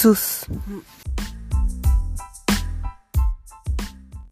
Sus.